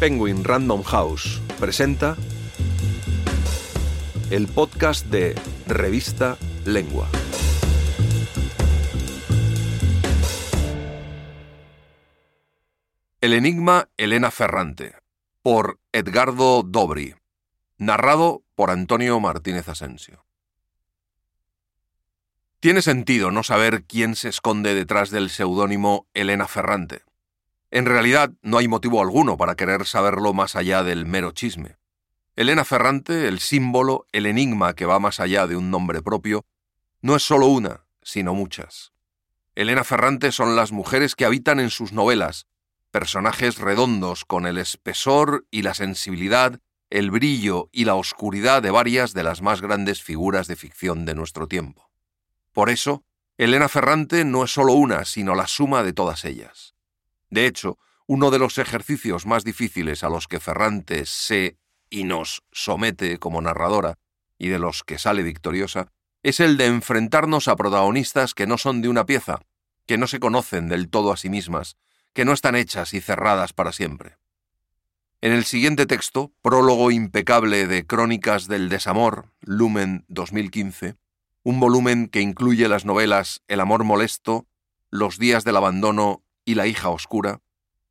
Penguin Random House presenta el podcast de Revista Lengua. El enigma Elena Ferrante, por Edgardo Dobri, narrado por Antonio Martínez Asensio. Tiene sentido no saber quién se esconde detrás del seudónimo Elena Ferrante. En realidad no hay motivo alguno para querer saberlo más allá del mero chisme. Elena Ferrante, el símbolo, el enigma que va más allá de un nombre propio, no es solo una, sino muchas. Elena Ferrante son las mujeres que habitan en sus novelas, personajes redondos con el espesor y la sensibilidad, el brillo y la oscuridad de varias de las más grandes figuras de ficción de nuestro tiempo. Por eso, Elena Ferrante no es solo una, sino la suma de todas ellas. De hecho, uno de los ejercicios más difíciles a los que Ferrante se y nos somete como narradora, y de los que sale victoriosa, es el de enfrentarnos a protagonistas que no son de una pieza, que no se conocen del todo a sí mismas, que no están hechas y cerradas para siempre. En el siguiente texto, prólogo impecable de Crónicas del Desamor, Lumen 2015, un volumen que incluye las novelas El amor molesto, Los días del abandono y La hija oscura,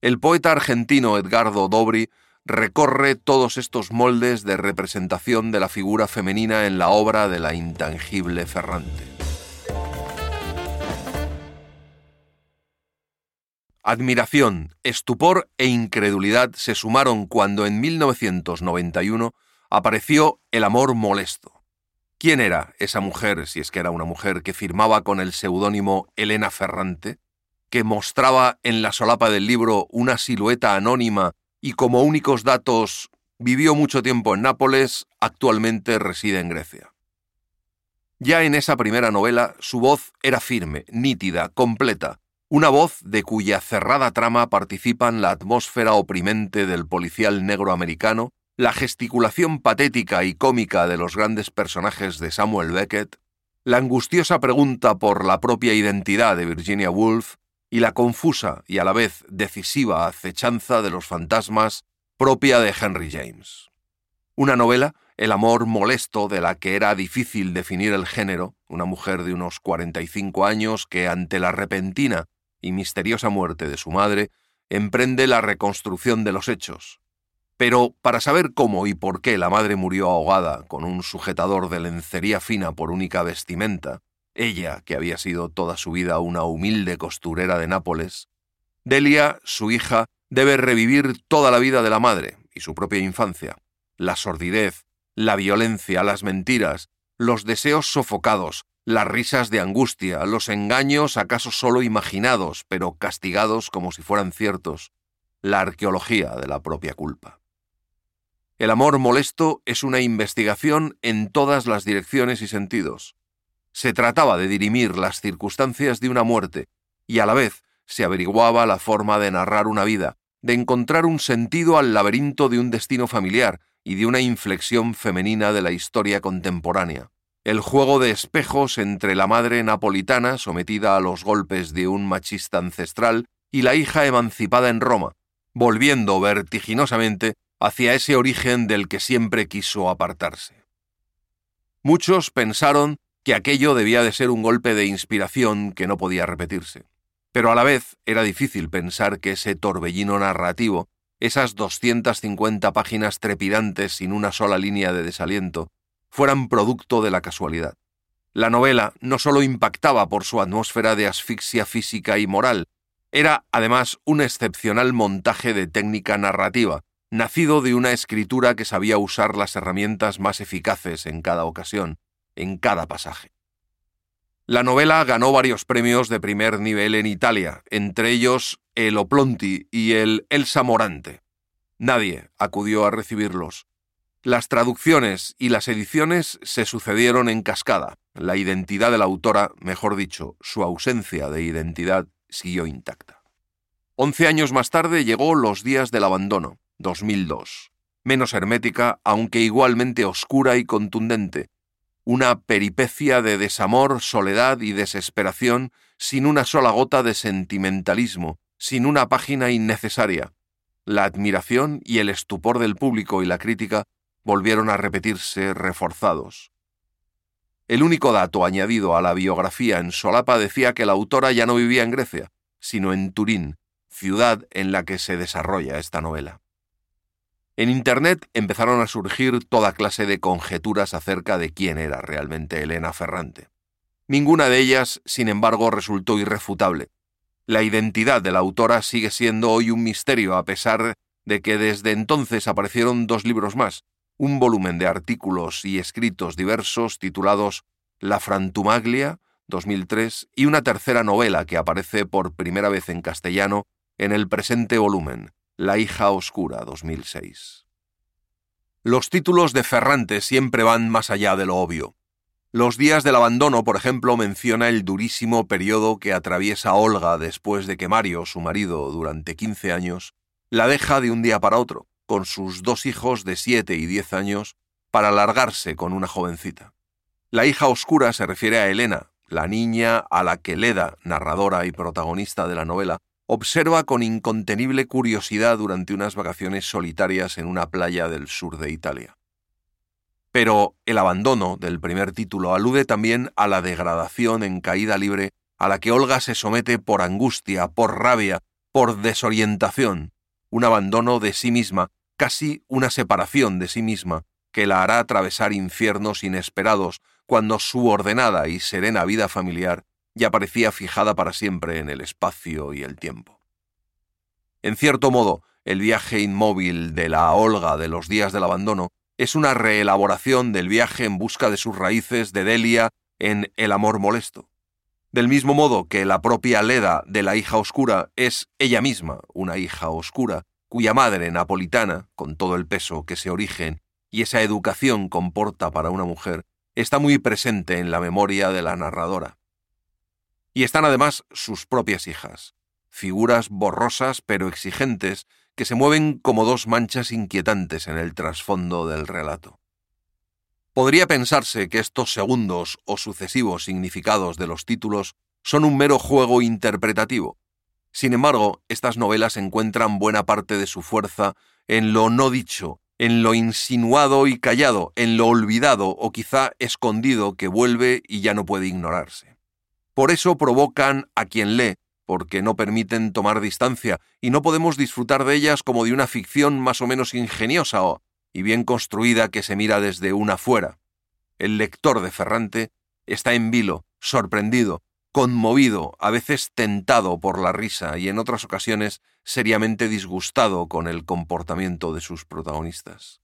el poeta argentino Edgardo Dobri recorre todos estos moldes de representación de la figura femenina en la obra de la intangible Ferrante. Admiración, estupor e incredulidad se sumaron cuando en 1991 apareció El amor molesto ¿Quién era esa mujer, si es que era una mujer, que firmaba con el seudónimo Elena Ferrante, que mostraba en la solapa del libro una silueta anónima y como únicos datos vivió mucho tiempo en Nápoles, actualmente reside en Grecia? Ya en esa primera novela su voz era firme, nítida, completa, una voz de cuya cerrada trama participan la atmósfera oprimente del policial negro americano la gesticulación patética y cómica de los grandes personajes de Samuel Beckett, la angustiosa pregunta por la propia identidad de Virginia Woolf y la confusa y a la vez decisiva acechanza de los fantasmas propia de Henry James. Una novela, El amor molesto, de la que era difícil definir el género, una mujer de unos 45 años que ante la repentina y misteriosa muerte de su madre, emprende la reconstrucción de los hechos, pero para saber cómo y por qué la madre murió ahogada con un sujetador de lencería fina por única vestimenta, ella, que había sido toda su vida una humilde costurera de Nápoles, Delia, su hija, debe revivir toda la vida de la madre y su propia infancia, la sordidez, la violencia, las mentiras, los deseos sofocados, las risas de angustia, los engaños acaso solo imaginados, pero castigados como si fueran ciertos, la arqueología de la propia culpa. El amor molesto es una investigación en todas las direcciones y sentidos. Se trataba de dirimir las circunstancias de una muerte, y a la vez se averiguaba la forma de narrar una vida, de encontrar un sentido al laberinto de un destino familiar y de una inflexión femenina de la historia contemporánea. El juego de espejos entre la madre napolitana sometida a los golpes de un machista ancestral y la hija emancipada en Roma, volviendo vertiginosamente hacia ese origen del que siempre quiso apartarse. Muchos pensaron que aquello debía de ser un golpe de inspiración que no podía repetirse, pero a la vez era difícil pensar que ese torbellino narrativo, esas 250 páginas trepidantes sin una sola línea de desaliento, fueran producto de la casualidad. La novela no solo impactaba por su atmósfera de asfixia física y moral, era además un excepcional montaje de técnica narrativa, nacido de una escritura que sabía usar las herramientas más eficaces en cada ocasión, en cada pasaje. La novela ganó varios premios de primer nivel en Italia, entre ellos el Oplonti y el Elsa Morante. Nadie acudió a recibirlos. Las traducciones y las ediciones se sucedieron en cascada. La identidad de la autora, mejor dicho, su ausencia de identidad, siguió intacta. Once años más tarde llegó Los días del abandono, 2002. Menos hermética, aunque igualmente oscura y contundente. Una peripecia de desamor, soledad y desesperación sin una sola gota de sentimentalismo, sin una página innecesaria. la admiración y el estupor del público y la crítica volvieron a repetirse reforzados. El único dato añadido a la biografía en solapa decía que la autora ya no vivía en Grecia, sino en Turín, ciudad en la que se desarrolla esta novela. En Internet empezaron a surgir toda clase de conjeturas acerca de quién era realmente Elena Ferrante. Ninguna de ellas, sin embargo, resultó irrefutable. La identidad de la autora sigue siendo hoy un misterio a pesar de que desde entonces aparecieron dos libros más, un volumen de artículos y escritos diversos titulados La Frantumaglia, 2003, y una tercera novela que aparece por primera vez en castellano en el presente volumen, La hija oscura 2006. Los títulos de Ferrante siempre van más allá de lo obvio. Los días del abandono, por ejemplo, menciona el durísimo periodo que atraviesa Olga después de que Mario, su marido, durante 15 años, la deja de un día para otro, con sus dos hijos de 7 y 10 años, para largarse con una jovencita. La hija oscura se refiere a Elena, la niña a la que Leda, narradora y protagonista de la novela, observa con incontenible curiosidad durante unas vacaciones solitarias en una playa del sur de Italia. Pero el abandono del primer título alude también a la degradación en caída libre a la que Olga se somete por angustia, por rabia, por desorientación, un abandono de sí misma, casi una separación de sí misma, que la hará atravesar infiernos inesperados cuando su ordenada y serena vida familiar ya parecía fijada para siempre en el espacio y el tiempo. En cierto modo, el viaje inmóvil de la Olga de los días del abandono es una reelaboración del viaje en busca de sus raíces de Delia en El amor molesto. Del mismo modo que la propia Leda de la hija oscura es ella misma una hija oscura, cuya madre napolitana, con todo el peso que ese origen y esa educación comporta para una mujer, está muy presente en la memoria de la narradora. Y están además sus propias hijas, figuras borrosas pero exigentes que se mueven como dos manchas inquietantes en el trasfondo del relato. Podría pensarse que estos segundos o sucesivos significados de los títulos son un mero juego interpretativo. Sin embargo, estas novelas encuentran buena parte de su fuerza en lo no dicho, en lo insinuado y callado, en lo olvidado o quizá escondido que vuelve y ya no puede ignorarse. Por eso provocan a quien lee, porque no permiten tomar distancia, y no podemos disfrutar de ellas como de una ficción más o menos ingeniosa o, y bien construida que se mira desde una fuera. El lector de Ferrante está en vilo, sorprendido, conmovido, a veces tentado por la risa y en otras ocasiones seriamente disgustado con el comportamiento de sus protagonistas.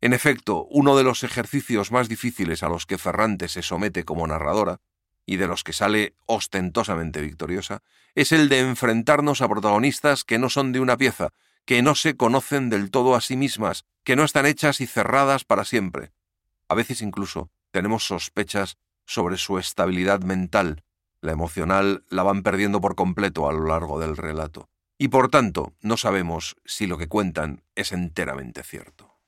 En efecto, uno de los ejercicios más difíciles a los que Ferrante se somete como narradora y de los que sale ostentosamente victoriosa, es el de enfrentarnos a protagonistas que no son de una pieza, que no se conocen del todo a sí mismas, que no están hechas y cerradas para siempre. A veces incluso tenemos sospechas sobre su estabilidad mental, la emocional la van perdiendo por completo a lo largo del relato, y por tanto no sabemos si lo que cuentan es enteramente cierto.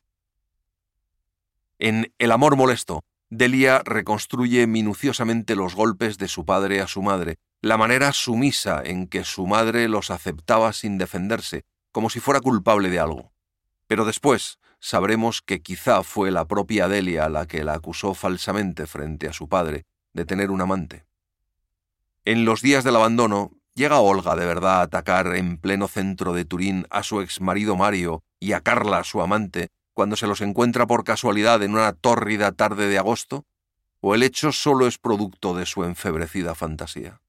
En El amor molesto, Delia reconstruye minuciosamente los golpes de su padre a su madre, la manera sumisa en que su madre los aceptaba sin defenderse, como si fuera culpable de algo. Pero después sabremos que quizá fue la propia Delia la que la acusó falsamente frente a su padre de tener un amante. En los días del abandono, llega Olga de verdad a atacar en pleno centro de Turín a su exmarido Mario y a Carla, su amante, cuando se los encuentra por casualidad en una tórrida tarde de agosto, o el hecho solo es producto de su enfebrecida fantasía.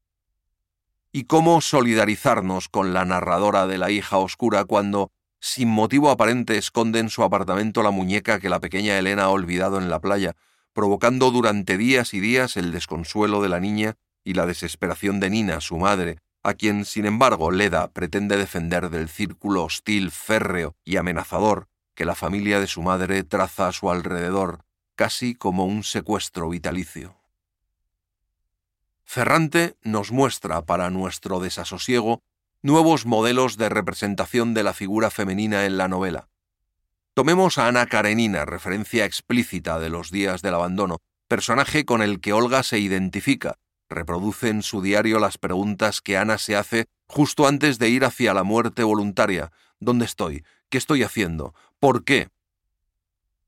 ¿Y cómo solidarizarnos con la narradora de la hija oscura cuando, sin motivo aparente, esconde en su apartamento la muñeca que la pequeña Elena ha olvidado en la playa, provocando durante días y días el desconsuelo de la niña y la desesperación de Nina, su madre, a quien, sin embargo, Leda pretende defender del círculo hostil, férreo y amenazador que la familia de su madre traza a su alrededor, casi como un secuestro vitalicio. Ferrante nos muestra para nuestro desasosiego nuevos modelos de representación de la figura femenina en la novela. Tomemos a Ana Karenina, referencia explícita de los días del abandono, personaje con el que Olga se identifica, reproduce en su diario las preguntas que Ana se hace justo antes de ir hacia la muerte voluntaria, ¿Dónde estoy? ¿Qué estoy haciendo? ¿Por qué?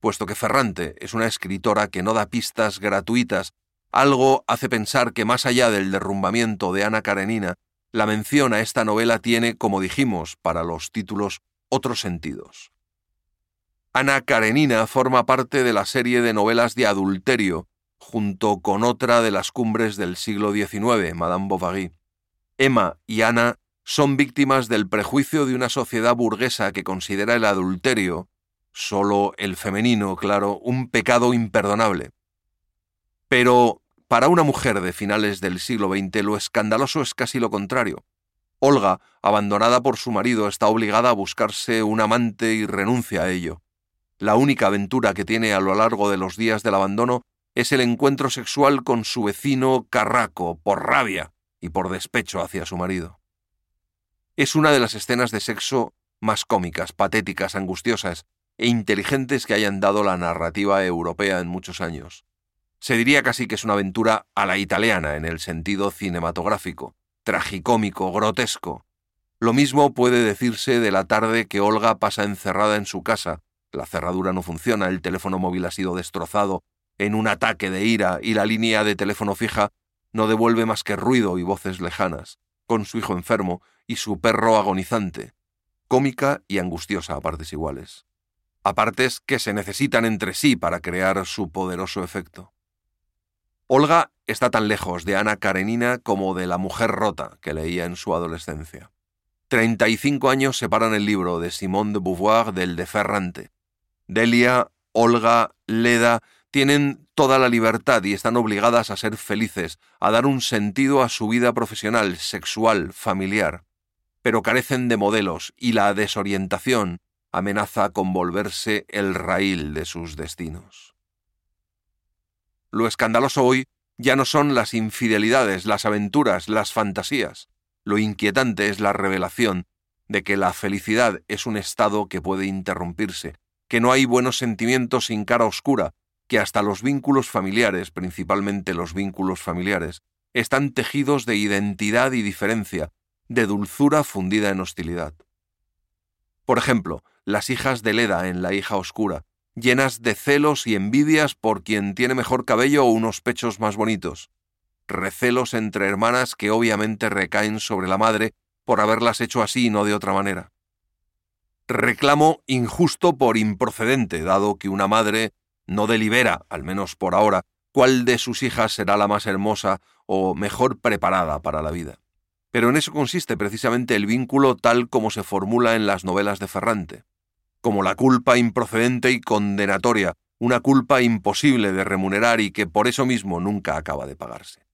Puesto que Ferrante es una escritora que no da pistas gratuitas, algo hace pensar que más allá del derrumbamiento de Ana Karenina, la mención a esta novela tiene, como dijimos, para los títulos, otros sentidos. Ana Karenina forma parte de la serie de novelas de adulterio, junto con otra de las cumbres del siglo XIX, Madame Bovary. Emma y Ana son víctimas del prejuicio de una sociedad burguesa que considera el adulterio, solo el femenino, claro, un pecado imperdonable. Pero para una mujer de finales del siglo XX lo escandaloso es casi lo contrario. Olga, abandonada por su marido, está obligada a buscarse un amante y renuncia a ello. La única aventura que tiene a lo largo de los días del abandono es el encuentro sexual con su vecino Carraco, por rabia y por despecho hacia su marido. Es una de las escenas de sexo más cómicas, patéticas, angustiosas e inteligentes que hayan dado la narrativa europea en muchos años. Se diría casi que es una aventura a la italiana en el sentido cinematográfico, tragicómico, grotesco. Lo mismo puede decirse de la tarde que Olga pasa encerrada en su casa. La cerradura no funciona, el teléfono móvil ha sido destrozado en un ataque de ira y la línea de teléfono fija no devuelve más que ruido y voces lejanas, con su hijo enfermo y su perro agonizante, cómica y angustiosa a partes iguales, a partes que se necesitan entre sí para crear su poderoso efecto. Olga está tan lejos de Ana Karenina como de La mujer rota que leía en su adolescencia. Treinta y cinco años separan el libro de Simone de Beauvoir del de Ferrante. Delia, Olga, Leda tienen toda la libertad y están obligadas a ser felices, a dar un sentido a su vida profesional, sexual, familiar pero carecen de modelos y la desorientación amenaza con volverse el raíl de sus destinos. Lo escandaloso hoy ya no son las infidelidades, las aventuras, las fantasías. Lo inquietante es la revelación de que la felicidad es un estado que puede interrumpirse, que no hay buenos sentimientos sin cara oscura, que hasta los vínculos familiares, principalmente los vínculos familiares, están tejidos de identidad y diferencia, de dulzura fundida en hostilidad. Por ejemplo, las hijas de Leda en La hija oscura, llenas de celos y envidias por quien tiene mejor cabello o unos pechos más bonitos, recelos entre hermanas que obviamente recaen sobre la madre por haberlas hecho así y no de otra manera. Reclamo injusto por improcedente, dado que una madre no delibera, al menos por ahora, cuál de sus hijas será la más hermosa o mejor preparada para la vida. Pero en eso consiste precisamente el vínculo tal como se formula en las novelas de Ferrante, como la culpa improcedente y condenatoria, una culpa imposible de remunerar y que por eso mismo nunca acaba de pagarse.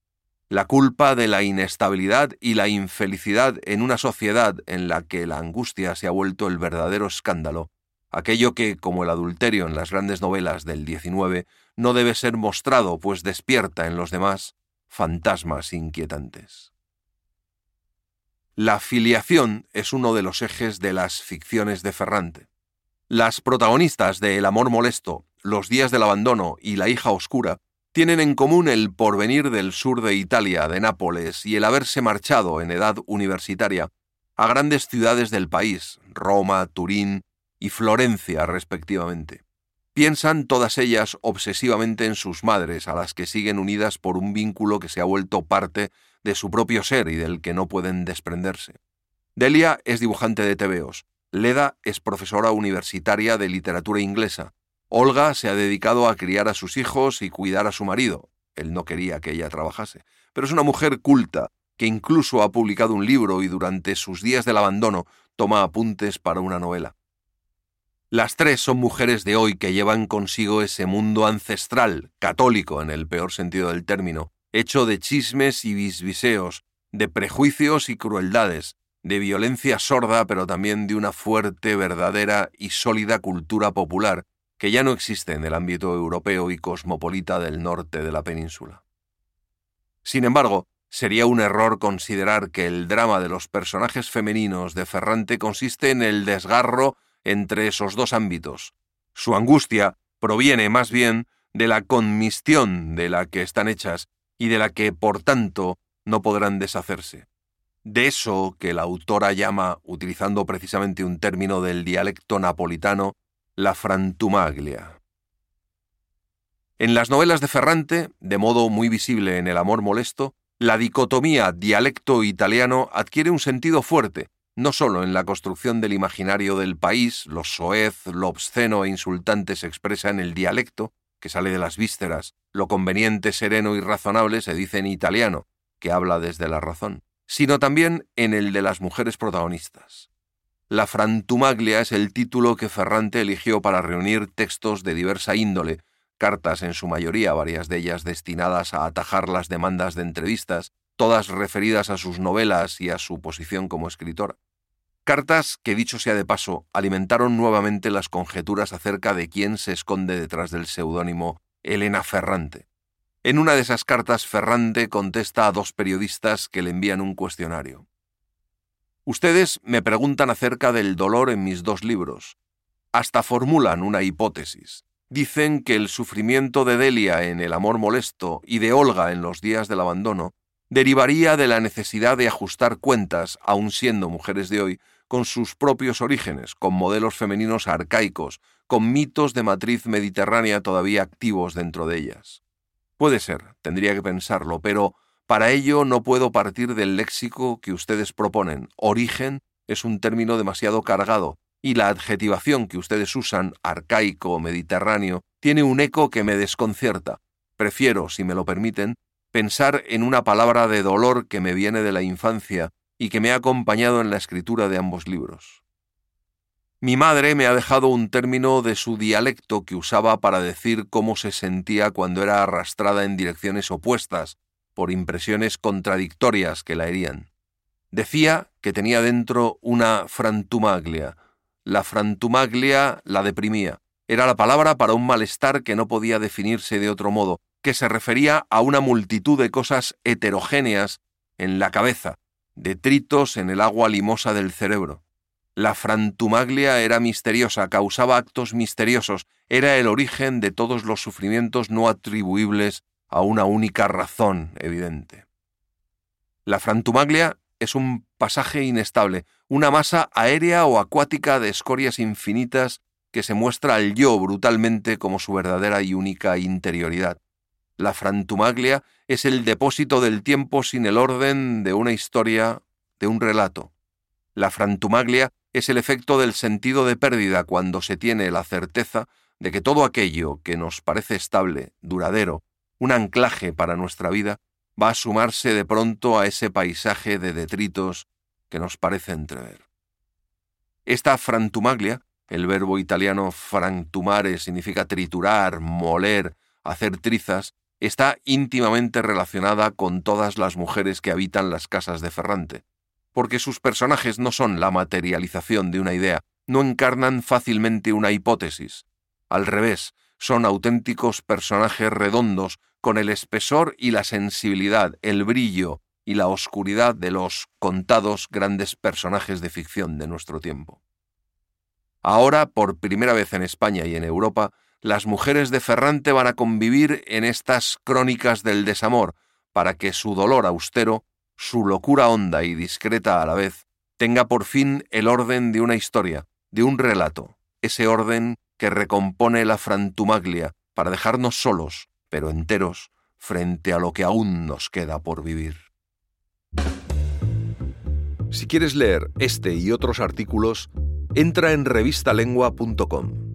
La culpa de la inestabilidad y la infelicidad en una sociedad en la que la angustia se ha vuelto el verdadero escándalo, aquello que, como el adulterio en las grandes novelas del XIX, no debe ser mostrado, pues despierta en los demás fantasmas inquietantes. La filiación es uno de los ejes de las ficciones de Ferrante. Las protagonistas de El amor molesto, Los días del abandono y La hija oscura tienen en común el porvenir del sur de Italia, de Nápoles, y el haberse marchado en edad universitaria a grandes ciudades del país, Roma, Turín y Florencia respectivamente. Piensan todas ellas obsesivamente en sus madres, a las que siguen unidas por un vínculo que se ha vuelto parte de su propio ser y del que no pueden desprenderse. Delia es dibujante de tebeos. Leda es profesora universitaria de literatura inglesa. Olga se ha dedicado a criar a sus hijos y cuidar a su marido. Él no quería que ella trabajase, pero es una mujer culta, que incluso ha publicado un libro y durante sus días del abandono toma apuntes para una novela. Las tres son mujeres de hoy que llevan consigo ese mundo ancestral, católico en el peor sentido del término, hecho de chismes y bisbiseos, de prejuicios y crueldades, de violencia sorda, pero también de una fuerte, verdadera y sólida cultura popular, que ya no existe en el ámbito europeo y cosmopolita del norte de la península. Sin embargo, sería un error considerar que el drama de los personajes femeninos de Ferrante consiste en el desgarro entre esos dos ámbitos. Su angustia proviene más bien de la conmistión de la que están hechas y de la que, por tanto, no podrán deshacerse. de eso que la autora llama, utilizando precisamente un término del dialecto napolitano, la frantumaglia. En las novelas de Ferrante, de modo muy visible en El amor molesto, la dicotomía dialecto italiano adquiere un sentido fuerte, no solo en la construcción del imaginario del país, lo soez, lo obsceno e insultante se expresa en el dialecto, que sale de las vísceras, lo conveniente, sereno y razonable se dice en italiano, que habla desde la razón, sino también en el de las mujeres protagonistas. La Frantumaglia es el título que Ferrante eligió para reunir textos de diversa índole, cartas en su mayoría, varias de ellas destinadas a atajar las demandas de entrevistas, todas referidas a sus novelas y a su posición como escritora. Cartas que, dicho sea de paso, alimentaron nuevamente las conjeturas acerca de quién se esconde detrás del seudónimo Elena Ferrante. En una de esas cartas, Ferrante contesta a dos periodistas que le envían un cuestionario. Ustedes me preguntan acerca del dolor en mis dos libros. Hasta formulan una hipótesis. Dicen que el sufrimiento de Delia en El amor molesto y de Olga en Los días del abandono derivaría de la necesidad de ajustar cuentas, aun siendo mujeres de hoy, con sus propios orígenes, con modelos femeninos arcaicos, con mitos de matriz mediterránea todavía activos dentro de ellas. Puede ser, tendría que pensarlo, pero para ello no puedo partir del léxico que ustedes proponen. Origen es un término demasiado cargado, y la adjetivación que ustedes usan, arcaico o mediterráneo, tiene un eco que me desconcierta. Prefiero, si me lo permiten, pensar en una palabra de dolor que me viene de la infancia y que me ha acompañado en la escritura de ambos libros. Mi madre me ha dejado un término de su dialecto que usaba para decir cómo se sentía cuando era arrastrada en direcciones opuestas por impresiones contradictorias que la herían. Decía que tenía dentro una frantumaglia, la frantumaglia la deprimía. Era la palabra para un malestar que no podía definirse de otro modo, que se refería a una multitud de cosas heterogéneas en la cabeza, detritos en el agua limosa del cerebro. La frantumaglia era misteriosa, causaba actos misteriosos, era el origen de todos los sufrimientos no atribuibles a una única razón evidente. La frantumaglia es un pasaje inestable, una masa aérea o acuática de escorias infinitas que se muestra al yo brutalmente como su verdadera y única interioridad. La frantumaglia es el depósito del tiempo sin el orden de una historia, de un relato. La frantumaglia es el efecto del sentido de pérdida cuando se tiene la certeza de que todo aquello que nos parece estable, duradero, un anclaje para nuestra vida, va a sumarse de pronto a ese paisaje de detritos que nos parece entrever. Esta frantumaglia, el verbo italiano frantumare significa triturar, moler, hacer trizas, está íntimamente relacionada con todas las mujeres que habitan las casas de Ferrante, porque sus personajes no son la materialización de una idea, no encarnan fácilmente una hipótesis. Al revés, son auténticos personajes redondos con el espesor y la sensibilidad, el brillo y la oscuridad de los contados grandes personajes de ficción de nuestro tiempo. Ahora, por primera vez en España y en Europa, las mujeres de Ferrante van a convivir en estas crónicas del desamor, para que su dolor austero, su locura honda y discreta a la vez, tenga por fin el orden de una historia, de un relato, ese orden que recompone la frantumaglia para dejarnos solos, pero enteros, frente a lo que aún nos queda por vivir. Si quieres leer este y otros artículos, entra en revistalengua.com.